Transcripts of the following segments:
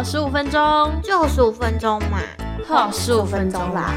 呵，十五分钟，就十五分钟嘛，呵，十五分钟啦。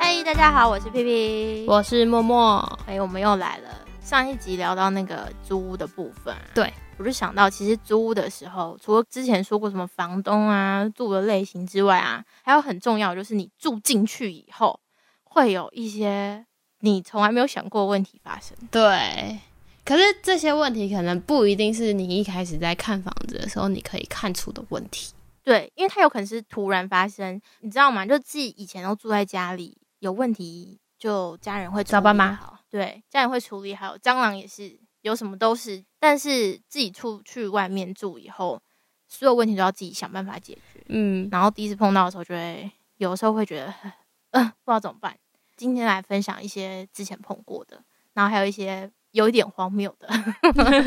嗨，大家好，我是屁屁，我是默默。哎，我们又来了。上一集聊到那个租屋的部分，对我就想到，其实租屋的时候，除了之前说过什么房东啊、住的类型之外啊，还有很重要就是你住进去以后，会有一些你从来没有想过问题发生。对。可是这些问题可能不一定是你一开始在看房子的时候你可以看出的问题，对，因为它有可能是突然发生，你知道吗？就自己以前都住在家里，有问题就家人会找爸妈，好，对，家人会处理，还有蟑螂也是，有什么都是。但是自己出去外面住以后，所有问题都要自己想办法解决，嗯，然后第一次碰到的时候，就会有时候会觉得，嗯，不知道怎么办。今天来分享一些之前碰过的，然后还有一些。有一点荒谬的，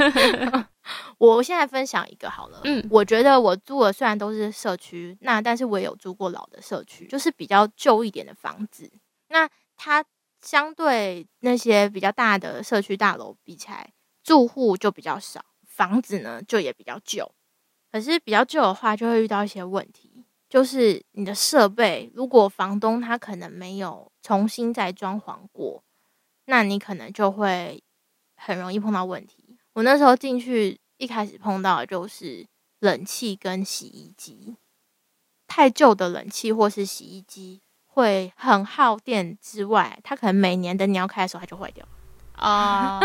我现在分享一个好了。嗯，我觉得我住的虽然都是社区，那但是我也有住过老的社区，就是比较旧一点的房子。那它相对那些比较大的社区大楼比起来，住户就比较少，房子呢就也比较旧。可是比较旧的话，就会遇到一些问题，就是你的设备，如果房东他可能没有重新再装潢过，那你可能就会。很容易碰到问题。我那时候进去一开始碰到的就是冷气跟洗衣机，太旧的冷气或是洗衣机会很耗电之外，它可能每年等你要开的时候它就坏掉。啊！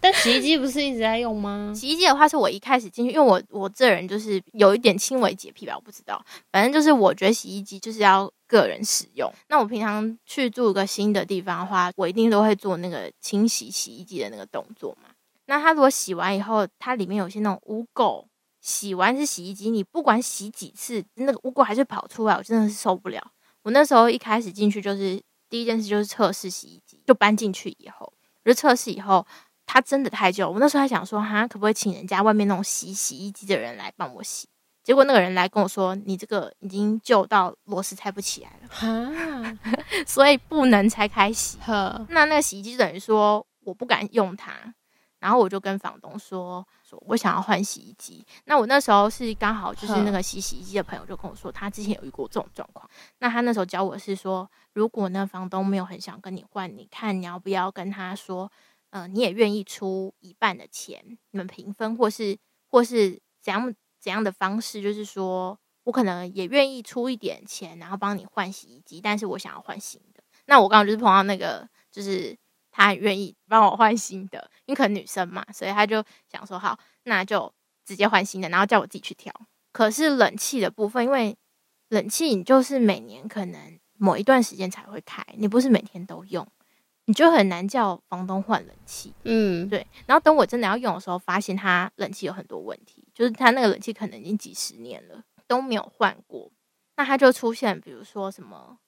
但洗衣机不是一直在用吗？洗衣机的话，是我一开始进去，因为我我这人就是有一点轻微洁癖吧，我不知道。反正就是我觉得洗衣机就是要个人使用。那我平常去住一个新的地方的话，我一定都会做那个清洗洗衣机的那个动作嘛。那它如果洗完以后，它里面有些那种污垢，洗完是洗衣机，你不管洗几次，那个污垢还是跑出来，我真的是受不了。我那时候一开始进去就是第一件事就是测试洗衣机，就搬进去以后。就测试以后，它真的太旧。我那时候还想说，哈，可不可以请人家外面那种洗洗衣机的人来帮我洗？结果那个人来跟我说，你这个已经旧到螺丝拆不起来了，哈，所以不能拆开洗。那那个洗衣机等于说我不敢用它，然后我就跟房东说，说我想要换洗衣机。那我那时候是刚好就是那个洗洗衣机的朋友就跟我说，他之前有遇过这种状况。那他那时候教我是说。如果那房东没有很想跟你换，你看你要不要跟他说，嗯，你也愿意出一半的钱，你们平分，或是或是怎样怎样的方式，就是说我可能也愿意出一点钱，然后帮你换洗衣机，但是我想要换新的。那我刚刚就是碰到那个，就是他很愿意帮我换新的，因为可能女生嘛，所以他就想说好，那就直接换新的，然后叫我自己去挑。可是冷气的部分，因为冷气你就是每年可能。某一段时间才会开，你不是每天都用，你就很难叫房东换冷气。嗯，对。然后等我真的要用的时候，发现它冷气有很多问题，就是它那个冷气可能已经几十年了都没有换过，那它就出现比如说什么，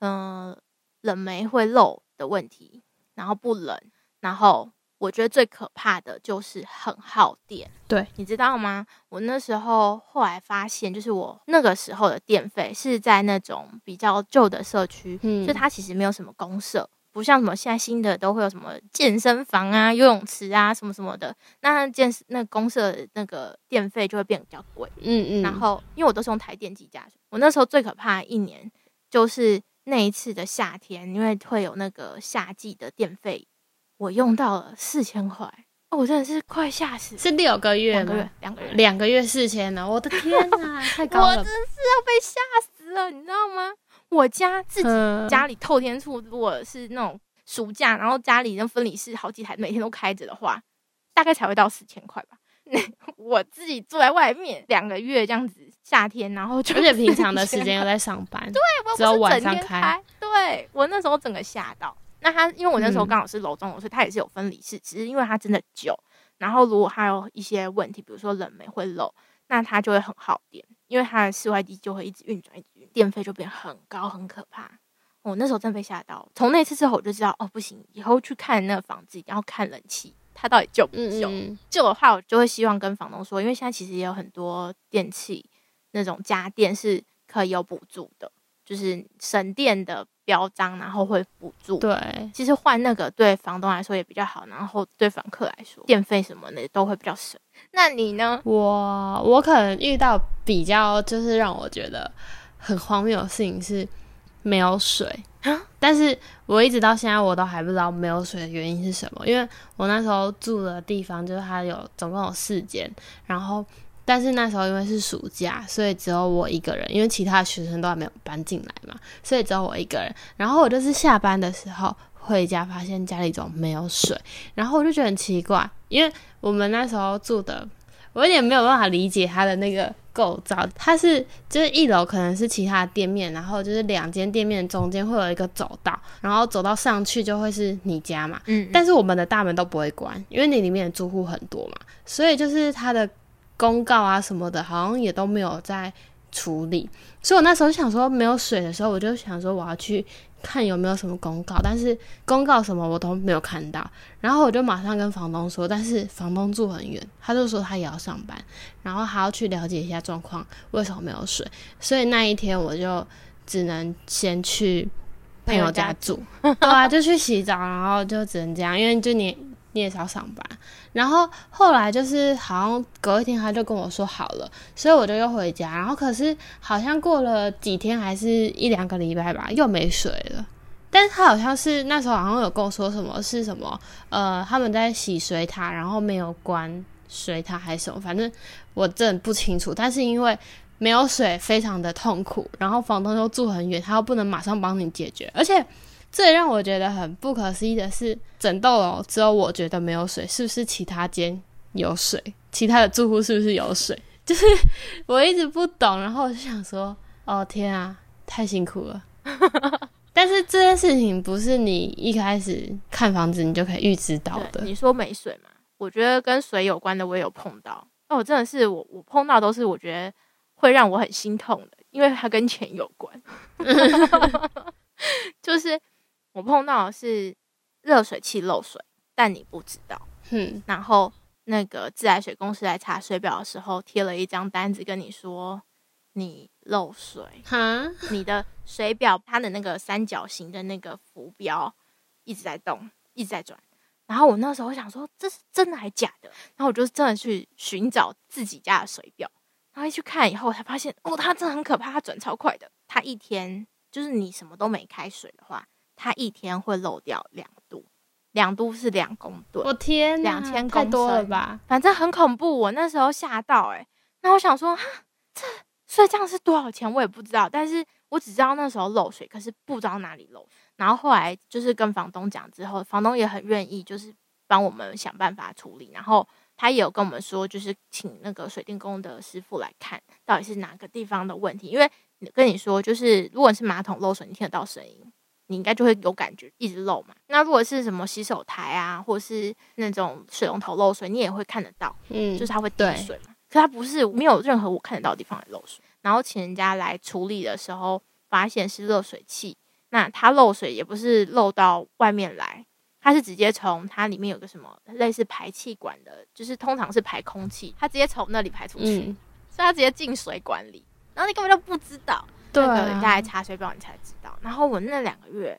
嗯，冷媒会漏的问题，然后不冷，然后。我觉得最可怕的就是很耗电，对，你知道吗？我那时候后来发现，就是我那个时候的电费是在那种比较旧的社区，嗯，就它其实没有什么公社，不像什么现在新的都会有什么健身房啊、游泳池啊什么什么的，那健那公社那个电费就会变比较贵，嗯嗯。然后因为我都是用台电计价，我那时候最可怕一年就是那一次的夏天，因为会有那个夏季的电费。我用到了四千块，哦我真的是快吓死！是六个月吗？两个月，两个月，两个月四千呢！我的天哪，太高了！我真是要被吓死了，你知道吗？我家自己家里透天处，如果是那种暑假，然后家里那分离室好几台每天都开着的话，大概才会到四千块吧。那 我自己住在外面两个月这样子，夏天，然后而且平常的时间又在上班，对，我只有晚上开。对我那时候整个吓到。那他，因为我那时候刚好是楼中楼，所以他也是有分离式，只是因为他真的久，然后如果还有一些问题，比如说冷媒会漏，那它就会很耗电，因为它的室外机就会一直运转，一直运，电费就变很高，很可怕。我那时候真被吓到，从那次之后我就知道，哦，不行，以后去看那个房子一定要看冷气，它到底旧不旧？旧的话，我就会希望跟房东说，因为现在其实也有很多电器那种家电是可以有补助的，就是省电的。标章，然后会补助。对，其实换那个对房东来说也比较好，然后对房客来说，电费什么的都会比较省。那你呢？我我可能遇到比较就是让我觉得很荒谬的事情是没有水，但是我一直到现在我都还不知道没有水的原因是什么，因为我那时候住的地方就是它有总共有四间，然后。但是那时候因为是暑假，所以只有我一个人，因为其他的学生都还没有搬进来嘛，所以只有我一个人。然后我就是下班的时候回家，发现家里总没有水，然后我就觉得很奇怪，因为我们那时候住的，我有点没有办法理解他的那个构造。它是就是一楼可能是其他的店面，然后就是两间店面中间会有一个走道，然后走到上去就会是你家嘛。嗯。但是我们的大门都不会关，因为你里面的住户很多嘛，所以就是它的。公告啊什么的，好像也都没有在处理，所以我那时候想说没有水的时候，我就想说我要去看有没有什么公告，但是公告什么我都没有看到，然后我就马上跟房东说，但是房东住很远，他就说他也要上班，然后还要去了解一下状况，为什么没有水，所以那一天我就只能先去朋友家住，对啊，就去洗澡，然后就只能这样，因为就你。你也是要上班，然后后来就是好像隔一天他就跟我说好了，所以我就又回家，然后可是好像过了几天还是一两个礼拜吧，又没水了。但是他好像是那时候好像有跟我说什么是什么，呃，他们在洗水塔，然后没有关水塔还是什么，反正我真不清楚。但是因为没有水，非常的痛苦，然后房东又住很远，他又不能马上帮你解决，而且。最让我觉得很不可思议的是，整栋楼只有我觉得没有水，是不是其他间有水？其他的住户是不是有水？就是我一直不懂，然后我就想说，哦天啊，太辛苦了。但是这件事情不是你一开始看房子你就可以预知到的。你说没水嘛？我觉得跟水有关的我也有碰到。哦，真的是我我碰到都是我觉得会让我很心痛的，因为它跟钱有关。就是。我碰到的是热水器漏水，但你不知道。嗯，然后那个自来水公司来查水表的时候，贴了一张单子跟你说你漏水。哈，你的水表它的那个三角形的那个浮标一直在动，一直在转。然后我那时候想说这是真的还假的？然后我就真的去寻找自己家的水表，然后一去看以后才发现，哦，它真的很可怕，它转超快的。它一天就是你什么都没开水的话。它一天会漏掉两度，两度是两公吨。我天，两千公多了吧？反正很恐怖，我那时候吓到哎。那我想说，哈，这所以这样是多少钱？我也不知道，但是我只知道那时候漏水，可是不知道哪里漏。然后后来就是跟房东讲之后，房东也很愿意，就是帮我们想办法处理。然后他也有跟我们说，就是请那个水电工的师傅来看到底是哪个地方的问题。因为跟你说，就是如果是马桶漏水，你听得到声音。你应该就会有感觉一直漏嘛。那如果是什么洗手台啊，或是那种水龙头漏水，你也会看得到，嗯，就是它会滴水嘛。可它不是没有任何我看得到的地方来漏水。然后请人家来处理的时候，发现是热水器。那它漏水也不是漏到外面来，它是直接从它里面有个什么类似排气管的，就是通常是排空气，它直接从那里排出去，所以它直接进水管里，然后你根本就不知道。那个人家来查水表，你才知道。然后我那两个月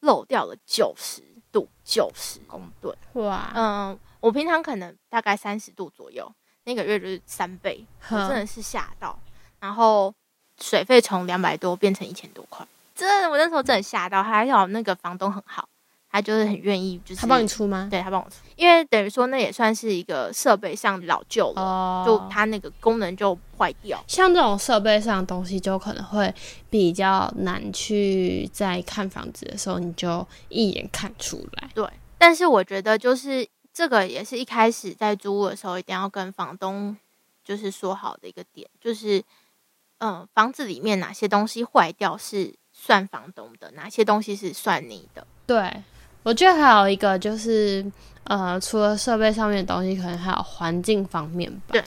漏掉了九十度，九十公吨。哇，嗯，我平常可能大概三十度左右，那个月就是三倍，我真的是吓到。然后水费从两百多变成一千多块，真的，我那时候真的吓到。还好那个房东很好。他就是很愿意，就是他帮你出吗？对他帮我出，因为等于说那也算是一个设备上老旧了，就它那个功能就坏掉。像这种设备上的东西，就可能会比较难去在看房子的时候，你就一眼看出来。对，但是我觉得就是这个也是一开始在租屋的时候一定要跟房东就是说好的一个点，就是嗯，房子里面哪些东西坏掉是算房东的，哪些东西是算你的。对。我觉得还有一个就是，呃，除了设备上面的东西，可能还有环境方面吧。对，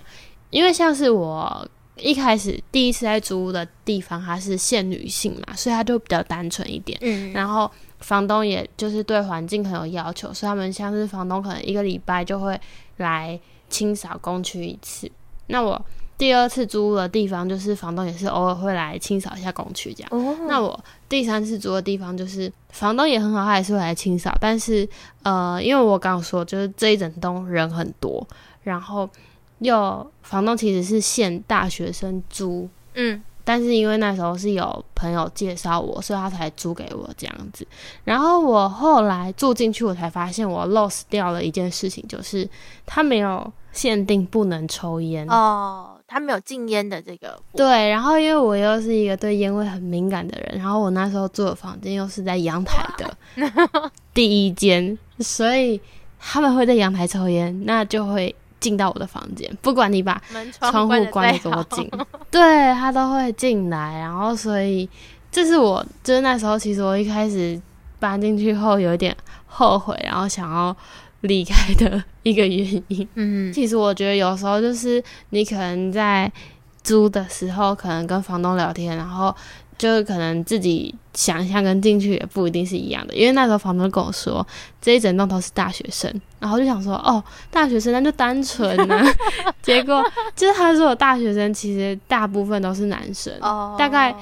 因为像是我一开始第一次在租的地方，它是限女性嘛，所以它就比较单纯一点。嗯。然后房东也就是对环境很有要求，所以他们像是房东可能一个礼拜就会来清扫工区一次。那我第二次租的地方，就是房东也是偶尔会来清扫一下工区这样。哦，那我第三次租的地方，就是房东也很好，他也是会来清扫，但是呃，因为我刚刚说，就是这一整栋人很多，然后又房东其实是限大学生租，嗯但是因为那时候是有朋友介绍我，所以他才租给我这样子。然后我后来住进去，我才发现我 lost 掉了一件事情，就是他没有限定不能抽烟。哦，他没有禁烟的这个，对，然后因为我又是一个对烟味很敏感的人，然后我那时候住的房间又是在阳台的 第一间，所以他们会在阳台抽烟，那就会进到我的房间，不管你把窗户关关得多紧，对他都会进来。然后，所以这是我就是那时候，其实我一开始搬进去后有一点后悔，然后想要离开的一个原因。嗯，其实我觉得有时候就是你可能在租的时候，可能跟房东聊天，然后就是可能自己想象跟进去也不一定是一样的。因为那时候房东跟我说，这一整栋都是大学生，然后就想说，哦，大学生那就单纯啊。结果就是他说的大学生，其实大部分都是男生，哦，大概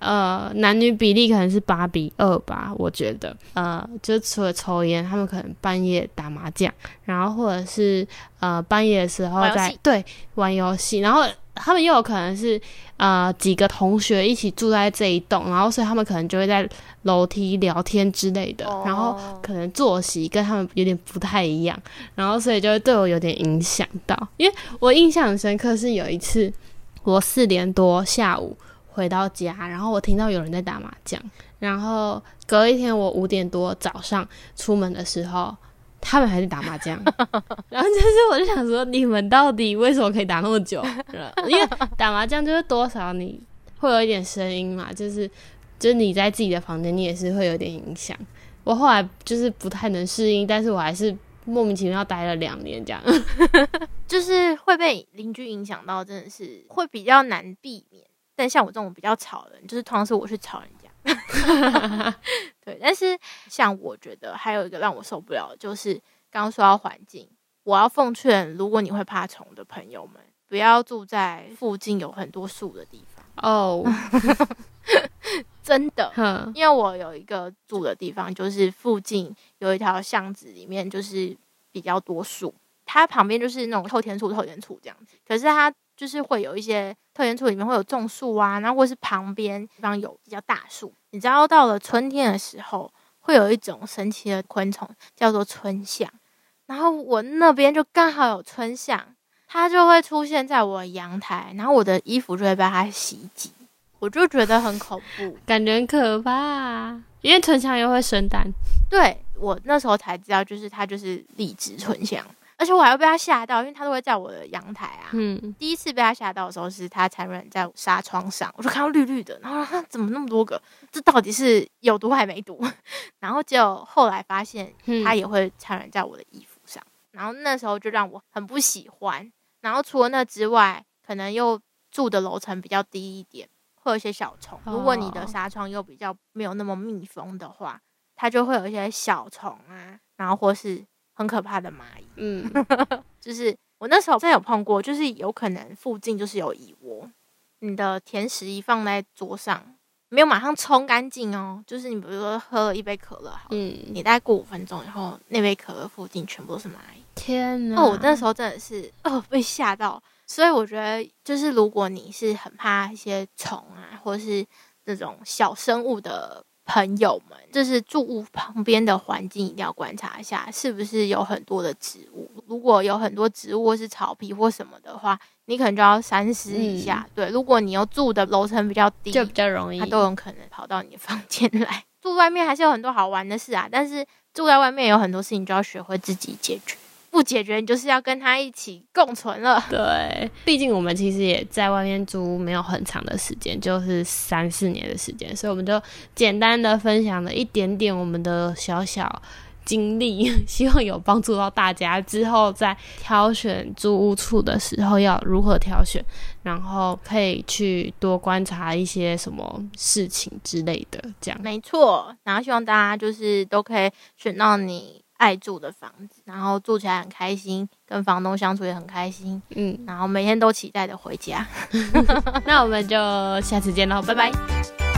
呃，男女比例可能是八比二吧，我觉得，呃，就除了抽烟，他们可能半夜打麻将，然后或者是呃半夜的时候在对玩游戏，然后他们又有可能是呃几个同学一起住在这一栋，然后所以他们可能就会在楼梯聊天之类的，然后哦可能作息跟他们有点不太一样，然后所以就会对我有点影响到，因为我印象很深刻是有一次我四点多下午回到家，然后我听到有人在打麻将，然后隔一天我五点多早上出门的时候。他们还在打麻将，然后就是我就想说，你们到底为什么可以打那么久？因为打麻将就是多少你会有一点声音嘛，就是就是你在自己的房间，你也是会有点影响。我后来就是不太能适应，但是我还是莫名其妙待了两年这样。就是会被邻居影响到，真的是会比较难避免。但像我这种比较吵的人，就是通常是我去吵人家。对，但是像我觉得还有一个让我受不了的，就是刚刚说到环境，我要奉劝，如果你会怕虫的朋友们，不要住在附近有很多树的地方，哦，真的。因为我有一个住的地方，就是附近有一条巷子，里面就是比较多树，它旁边就是那种透天处、透天处这样子。可是它就是会有一些透天处里面会有种树啊，然后或是旁边地方有比较大树。你知道到了春天的时候，会有一种神奇的昆虫叫做春象，然后我那边就刚好有春象，它就会出现在我的阳台，然后我的衣服就会被它袭击，我就觉得很恐怖。感觉很可怕、啊，因为春象又会生蛋。对我那时候才知道，就是它就是荔枝春香，而且我还会被它吓到，因为它都会在我的阳台啊。嗯，第一次被它吓到的时候，是它产卵在纱窗上，我就看到绿绿的，然后它怎么那么多个？这到底是有毒还没毒？然后结果后来发现嗯它也会产卵在我的衣服上，然后那时候就让我很不喜欢。然后除了那之外，可能又住的楼层比较低一点，会有一些小虫。如果你的哦纱窗又比较没有那么密封的话，它就会有一些小虫啊，然后或是很可怕的蚂蚁。嗯，就是我那时候真的有碰过，就是有可能附近就是有蚁窝，你的甜食一放在桌上，没有马上冲干净哦，就是你比如说喝了一杯可乐好，嗯，你大概过五分钟以后，那杯可乐附近全部都是蚂蚁。天呐！哦，我那时候真的是哦被吓到，所以我觉得就是如果你是很怕一些虫啊，或是那种小生物的朋友们，就是住屋旁边的环境一定要观察一下，是不是有很多的植物。如果有很多植物或是草皮或什么的话，你可能就要三思一下。对，如果你又住的楼层比较低，就比较容易它。都有可能跑到你的房间来。住外面还是有很多好玩的事啊，但是住在外面有很多事情就要学会自己解决。不解决，你就是要跟他一起共存了。对，毕竟我们其实也在外面租没有很长的时间，就是三四年的时间，所以我们就简单的分享了一点点我们的小小经历，希望有帮助到大家。之后在挑选租屋处的时候要如何挑选，然后可以去多观察一些什么事情之类的，这样。没错，然后希望大家就是都可以选到你爱住的房子，然后住起来很开心，跟房东相处也很开心，嗯，然后每天都期待的回家。那我们就下次见喽，拜拜。